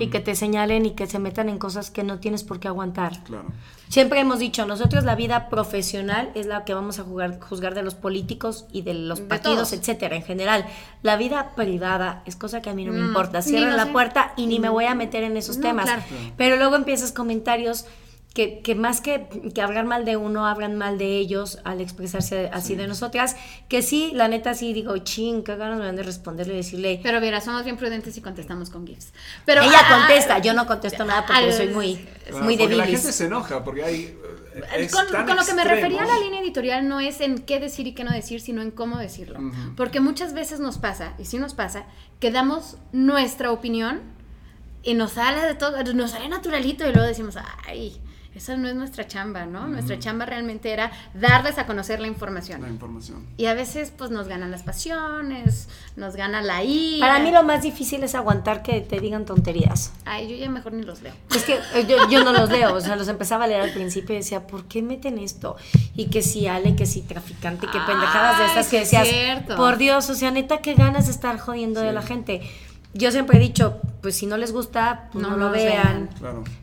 y que te señalen y que se metan en cosas que no tienes por qué aguantar. Claro. Siempre hemos dicho, nosotros la vida profesional es la que vamos a jugar, juzgar de los políticos y de los partidos, etcétera, en general. La vida privada es cosa que a mí no me mm, importa. Cierran la puerta y ni me voy a meter en esos temas. Pero luego empiezas comentarios que, que, más que, que hablar mal de uno, hablan mal de ellos al expresarse así de nosotras, que sí, la neta sí digo, ching, qué ganas me dan de responderle y decirle. Pero mira, somos bien prudentes y contestamos con gifs. Pero, Ella ah, contesta, yo no contesto nada porque soy muy, muy débil. La gente se enoja porque hay... Eh, con, lo que me refería a la línea editorial no es en qué decir y qué no decir, sino en cómo decirlo. Porque muchas veces nos pasa, y sí nos pasa, que damos nuestra opinión y nos sale de todo, nos sale naturalito y luego decimos, ay, esa no es nuestra chamba, ¿no? Nuestra chamba realmente era darles a conocer la información. La información. Y a veces pues nos ganan las pasiones, nos gana la ira. Para mí lo más difícil es aguantar que te digan tonterías. Ay, yo ya mejor ni los leo. Es que eh, yo, no los leo, o sea, los empezaba a leer al principio y decía, ¿por qué meten esto? Y que si Ale, que si traficante, que pendejadas de estas que decías. Cierto. Por Dios, o sea, neta, qué ganas de estar jodiendo de la gente yo siempre he dicho, pues si no les gusta, pues no, lo vean.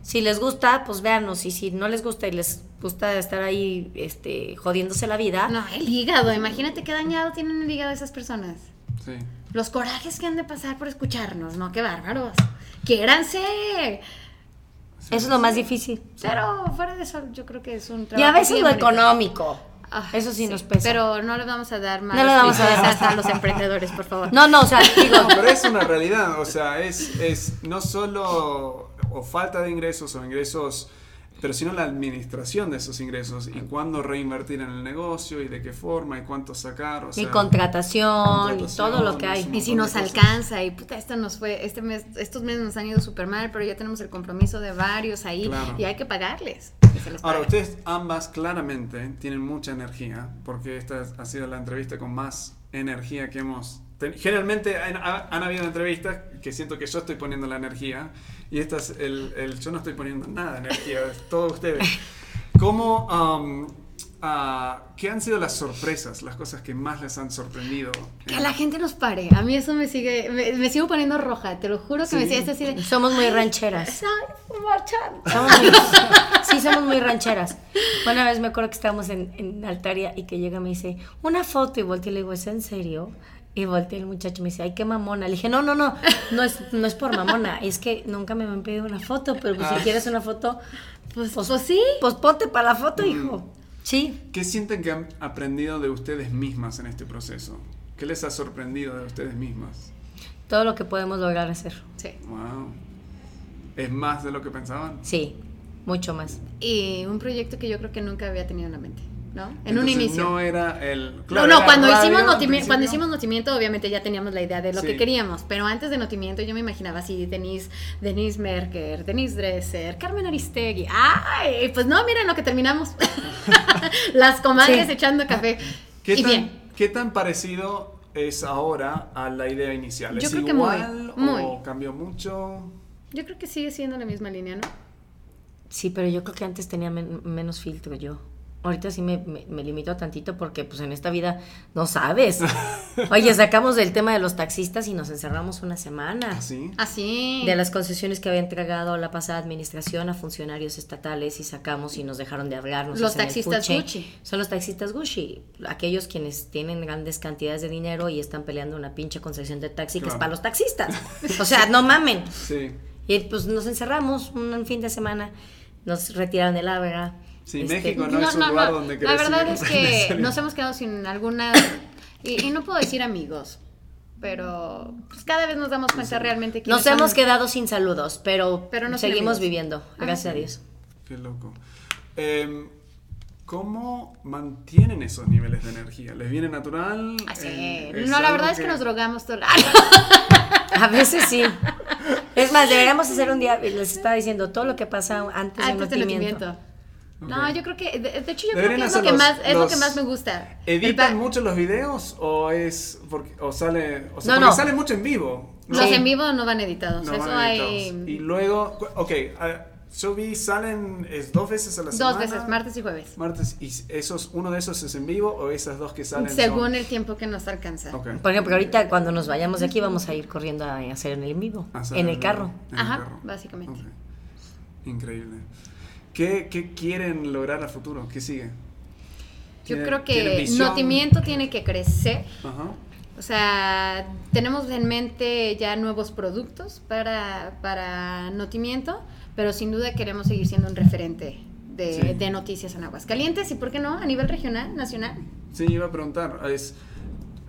Si les gusta, pues véanos. Y si no les gusta y les gusta estar ahí este, jodiéndose la vida. No, el hígado. Imagínate qué dañado tienen el hígado esas personas. Sí. Los corajes que han de pasar por escucharnos, ¿no? Qué bárbaros. Quiéranse. eso es lo más difícil. Pero fuera de eso, yo creo que es un trabajo. Y a veces lo económico. Ah, Eso sí, nos pesa. Pero no le vamos a dar más no le vamos a, dar a los emprendedores, por favor. No, no, o sea, <laughs> digo. pero es una realidad. O sea, es, es no solo o falta de ingresos o ingresos pero sino la administración de esos ingresos y cuándo reinvertir en el negocio y de qué forma y cuánto sacar. y contratación, y todo lo que hay. Y si nos alcanza y puta, esta nos fue, este mes, estos meses nos han ido súper mal, pero ya tenemos el compromiso de varios ahí y hay que pagarles. Ahora, ustedes ambas claramente tienen mucha energía, porque esta ha sido la entrevista con más energía que hemos Generalmente han, habido entrevistas que siento que yo estoy poniendo la energía y esta es el, el yo no estoy poniendo nada de energía, es todo ustedes. <laughs> ¿Cómo, um, uh, ¿Qué han sido las sorpresas, las cosas que más les han sorprendido? Que la gente nos pare. A mí eso me sigue, me, sigo poniendo roja, te lo juro que me sigue así de... Somos muy rancheras. Somos sí, somos muy rancheras. Una vez me acuerdo que estábamos en, en Altaria y que llega y me dice, una foto y volteé y le digo, ¿es en serio? Y volteé el muchacho y me dice, ay, qué mamona. Le dije, no, no, no, no es, no es por mamona, es que nunca me han pedido una foto, pero pues, si ah. quieres una foto, pues, pues, pues, sí. Pues ponte para la foto, hijo. Sí. ¿Qué sienten que han aprendido de ustedes mismas en este proceso? ¿Qué les ha sorprendido de ustedes mismas? Todo lo que podemos lograr hacer. Sí. Wow. ¿Es más de lo que pensaban? Sí, mucho más. Y un proyecto que yo creo que nunca había tenido en la mente. ¿No? En un inicio. No era el. no, no, cuando, hicimos cuando hicimos Notimiento, obviamente ya teníamos la idea de lo que queríamos, pero antes de Notimiento yo me imaginaba así: Denise, Denise Merker, Denise Dresser, Carmen Aristegui. ¡Ay! Pues no, miren lo que terminamos. <laughs> Las comadres echando café. ¿Qué, tan, ¿Qué tan parecido es ahora a la idea inicial? ¿Es igual o cambió mucho? Yo creo que sigue siendo la misma línea, ¿no? Sí, pero yo creo que antes tenía menos filtro yo. Ahorita sí me, me, limito tantito porque pues en esta vida no sabes. Oye, sacamos del tema de los taxistas y nos encerramos una semana. ¿Así? ¿Ah, Así. ¿Ah, de las concesiones que había entregado la pasada administración a funcionarios estatales y sacamos y nos dejaron de hablar. los taxistas Gucci. Son los taxistas Gucci. Aquellos quienes tienen grandes cantidades de dinero y están peleando una pinche concesión de taxi que es para los taxistas. <laughs> o sea, no mamen. Sí. Y pues nos encerramos un fin de semana, nos retiraron el Ávera Sí, este, México no, es un lugar donde La verdad es <laughs> que nos hemos quedado sin alguna... Y, no puedo decir amigos, pero pues, cada vez nos damos cuenta realmente que... Nos hemos quedado sin saludos, pero, pero seguimos viviendo, gracias a Dios. Qué loco. Em, ¿Cómo mantienen esos niveles de energía? ¿Les viene natural? Así. Eh, no, la verdad es que nos drogamos todo el <laughs> A veces sí. Es más, deberíamos hacer un día, les estaba diciendo, todo lo que pasa antes, del nacimiento. No, yo creo que, de, hecho yo creo que es, lo que, más, es lo que más me gusta. ¿Editan mucho los videos o es porque, o sale, o sea, no, porque sale mucho en vivo? Los en vivo no van editados, eso hay... Y luego, ok, yo vi, salen es dos veces a la semana. Dos veces, martes y jueves. Martes, ¿y esos, uno de esos es en vivo o esas dos que salen Según el tiempo que nos alcanza. Por ejemplo, ahorita cuando nos vayamos de aquí vamos a ir corriendo a hacer en el en vivo, en el carro. Ajá, básicamente. Increíble. ¿Qué, quieren lograr a futuro? ¿Qué sigue? Yo creo que Notimiento tiene que crecer. O sea, tenemos en mente ya nuevos productos para, para Notimiento, pero sin duda queremos seguir siendo un referente de, noticias en Aguascalientes y, ¿por qué no? A nivel regional, nacional. Sí, iba a preguntar. Es,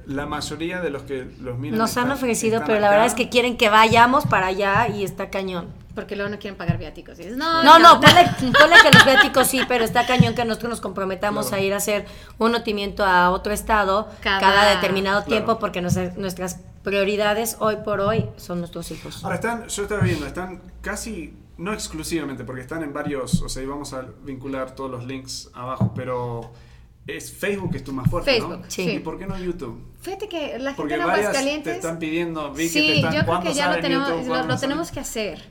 la mayoría de los que los miran. Nos han ofrecido, pero la verdad es que quieren que vayamos para allá y está cañón. Porque luego no quieren pagar viáticos. no, no, no, ponle, que los viáticos sí, pero está cañón que nosotros nos comprometamos a ir a hacer un notimiento a otro estado cada, determinado tiempo, porque nuestras prioridades hoy por hoy son nuestros hijos. Ahora están, yo estaba viendo, están casi, no exclusivamente, porque están en varios, o sea, y vamos a vincular todos los links abajo, pero es Facebook es tu más fuerte, Facebook, Sí. ¿Y por qué no YouTube? Fíjate que la gente Porque en Aguascalientes... te están pidiendo, vi sí, que te están, yo creo que ya lo tenemos, lo, tenemos que hacer.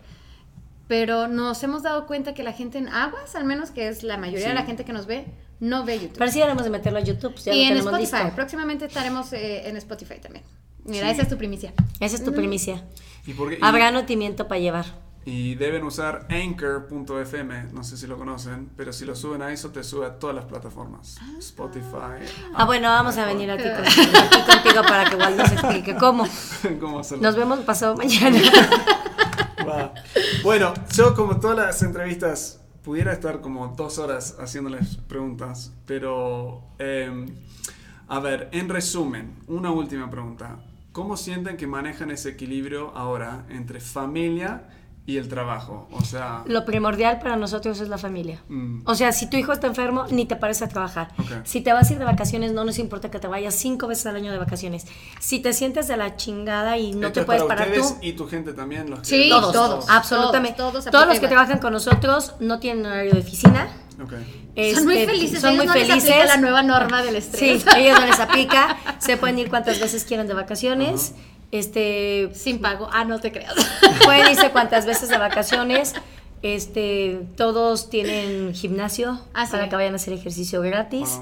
Pero nos hemos dado cuenta que la gente en Aguas, al menos que es la mayoría de la gente que nos ve, no ve YouTube. Pero sí haremos de meterlo a YouTube. Ya y en Spotify. Próximamente estaremos eh, en Spotify también. Mira, esa es tu primicia. Esa es tu primicia. ¿Y Habrá notimiento para llevar. Y deben usar anchor.fm, no sé si lo conocen, pero si lo suben a eso te sube a todas las plataformas. Ah. Spotify. Ah, bueno, vamos a venir aquí, <laughs> contigo, para que igual nos explique cómo. <laughs> ¿Cómo hacerlo? Nos vemos pasado mañana. <laughs> Bueno, yo como todas las entrevistas pudiera estar como dos horas haciéndoles preguntas, pero em, a ver, en resumen, una última pregunta. ¿Cómo sienten que manejan ese equilibrio ahora entre familia y el trabajo. O sea... Lo primordial para nosotros es la familia. Mm. O sea, si tu hijo está enfermo, ni te parece a trabajar. Si te vas a ir de vacaciones, no nos importa que te vayas cinco veces al año de vacaciones. Si te sientes de la chingada y no te puedes parar tú... y tu gente también. Los sí, todos, absolutamente. Todos, los que trabajan con nosotros no tienen horario de oficina. Este, son muy felices. Son muy no felices. Les la nueva norma del estrés. Sí, ellos no les aplica. Se pueden ir cuantas veces quieran de vacaciones. Este, sin pago. Ah, no te creas. <laughs> Pueden irse cuantas veces de vacaciones. Este, todos tienen gimnasio ah, para que vayan a hacer ejercicio gratis.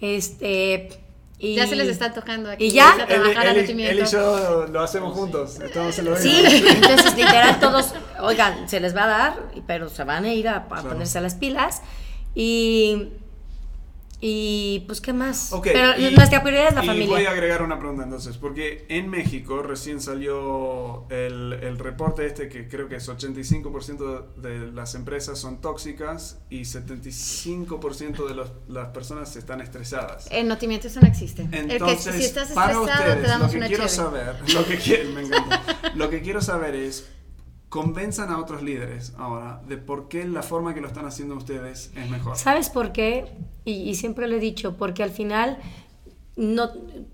Este, y, ya se les está tocando aquí. Y ya, él, y yo lo hacemos juntos. Estamos en lo sí, <laughs> entonces literal todos, oigan, se les va a dar, pero se van a ir a, a ponerse a las pilas. Y y pues, ¿qué más? Pero nuestra prioridad es la y Voy a agregar una pregunta entonces, porque en México recién salió el, el reporte este que creo que es 85% de las empresas son tóxicas y 75% de los, las personas están estresadas. En notimiento eso no existe. Entonces, el que, si estás para ustedes, te damos lo que quiero saber, lo que, me lo que quiero saber es convenzan a otros líderes ahora de por qué la forma que lo están haciendo ustedes es mejor. ¿Sabes por qué? Y, siempre lo he dicho, porque al final no,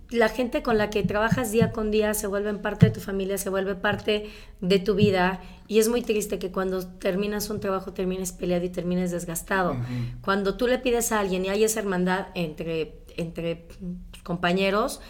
la gente con la que trabajas día con día se vuelve parte de tu familia, se vuelve parte de tu vida y es muy triste que cuando terminas un trabajo termines peleado y termines desgastado. Cuando tú le pides a alguien y hay esa hermandad entre, entre compañeros,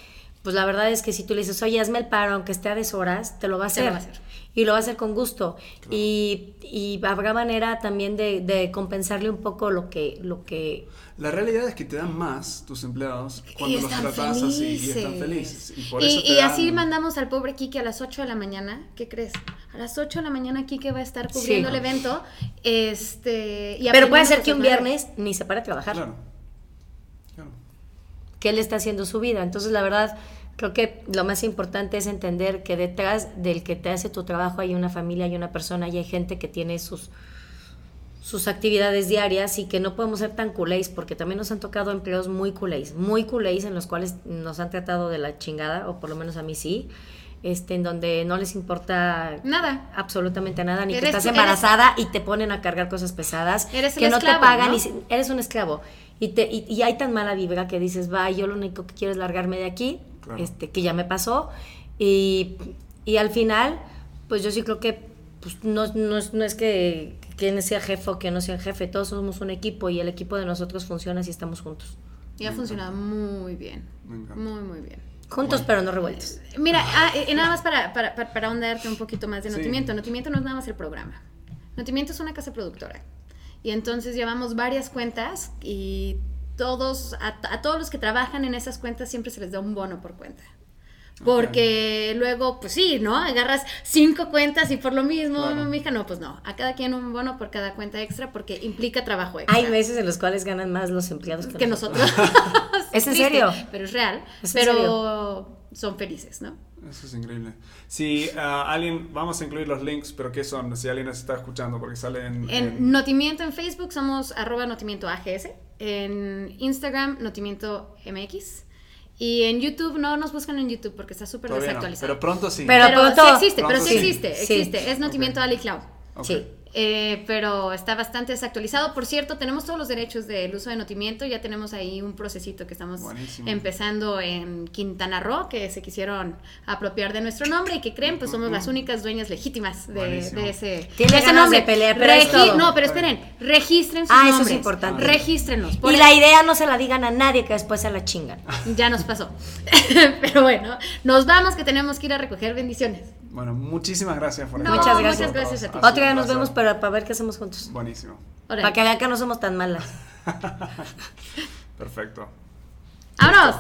pues la verdad es que si tú le dices, oye, hazme el paro, aunque esté a deshoras, te lo va a hacer. Lo va a hacer y lo va a hacer con gusto. Y, y, habrá manera también de, de, compensarle un poco lo que, lo que... La realidad es que te dan más tus empleados cuando los tratas así y están felices. Y, así mandamos al pobre Kike a las 8 de la mañana. ¿Qué crees? A las 8 de la mañana Kike va a estar cubriendo el evento. Este, Pero puede ser que un viernes ni se pare a trabajar. Claro. claro. Que él está haciendo su vida. Entonces, la verdad Creo que lo más importante es entender que detrás del que te hace tu trabajo hay una familia, hay una persona y hay gente que tiene sus, sus actividades diarias y que no podemos ser tan culés porque también nos han tocado empleos muy culés, muy culés en los cuales nos han tratado de la chingada, o por lo menos a mí sí, este, en donde no les importa nada, absolutamente nada, ni que estás embarazada y te ponen a cargar cosas pesadas, que no te pagan, Y, eres un esclavo. Y, te, y, y, hay tan mala vibra que dices, va, yo lo único que quiero es largarme de aquí, este, que ya me pasó. Y, y, al final, pues yo sí creo que pues, no, no, es, no es que quien sea jefe o quien no sea jefe, todos somos un equipo y el equipo de nosotros funciona si estamos juntos. Y ha funcionado muy bien. Muy, muy bien. Juntos pero no revueltos. Mira, ah, y nada más para, para, para, ahondarte un poquito más de Notimiento. Notimiento no es nada más el programa. Notimiento es una casa productora. Y entonces llevamos varias cuentas y todos, a, todos los que trabajan en esas cuentas siempre se les da un bono por cuenta. Porque luego, pues sí, ¿no? Agarras cinco cuentas y por lo mismo, mi hija, no, pues no. A cada quien un bono por cada cuenta extra porque implica trabajo extra. Hay meses en los cuales ganan más los empleados que, nosotros. <laughs> ¿Es en serio? Pero es real. pero son felices, ¿no? Eso es increíble. Si ah, alguien, vamos a incluir los links, pero ¿qué son? Si alguien nos está escuchando, porque salen en... Notimiento en Facebook somos arroba notimiento AGS. En Instagram, notimiento MX. Y en YouTube, no nos buscan en YouTube porque está súper desactualizado. pero pronto sí. Pero, pronto, sí existe, pero sí, existe, existe. Es Notimiento Ali Cloud. Sí. Eh, pero está bastante desactualizado. Por cierto, tenemos todos los derechos del uso de notimiento. Ya tenemos ahí un procesito que estamos empezando en Quintana Roo, que se quisieron apropiar de nuestro nombre y que creen, pues somos las únicas dueñas legítimas de, ese, ese nombre. De pelear, no, pero esperen, registren sus ah, eso es importante. Regístrenlos. Y la idea no se la digan a nadie que después se la chingan. Ya nos pasó. <laughs> pero bueno, nos vamos que tenemos que ir a recoger bendiciones. Bueno, muchísimas gracias por no, Muchas gracias. Muchas gracias a ti. Otra vez nos vemos para, para ver qué hacemos juntos. Buenísimo. Para que vean que no somos tan malas. <laughs> Perfecto. ¡Vámonos!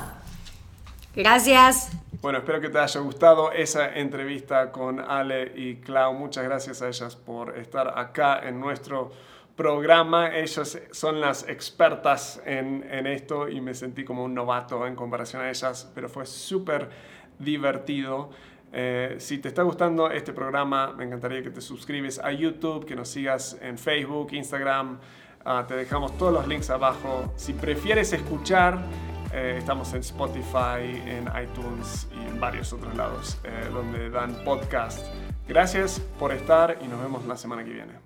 Gracias. Bueno, espero que te haya gustado esa entrevista con Ale y Clau. Muchas gracias a ellas por estar acá en nuestro programa. Ellas son las expertas en, en esto y me sentí como un novato en comparación a ellas, pero fue súper divertido. Eh, si te está gustando este programa, me encantaría que te suscribes a YouTube, que nos sigas en Facebook, Instagram. Ah, te dejamos todos los links abajo. Si prefieres escuchar, eh, estamos en Spotify, en iTunes y en varios otros lados eh, donde dan podcast Gracias por estar y nos vemos la semana que viene.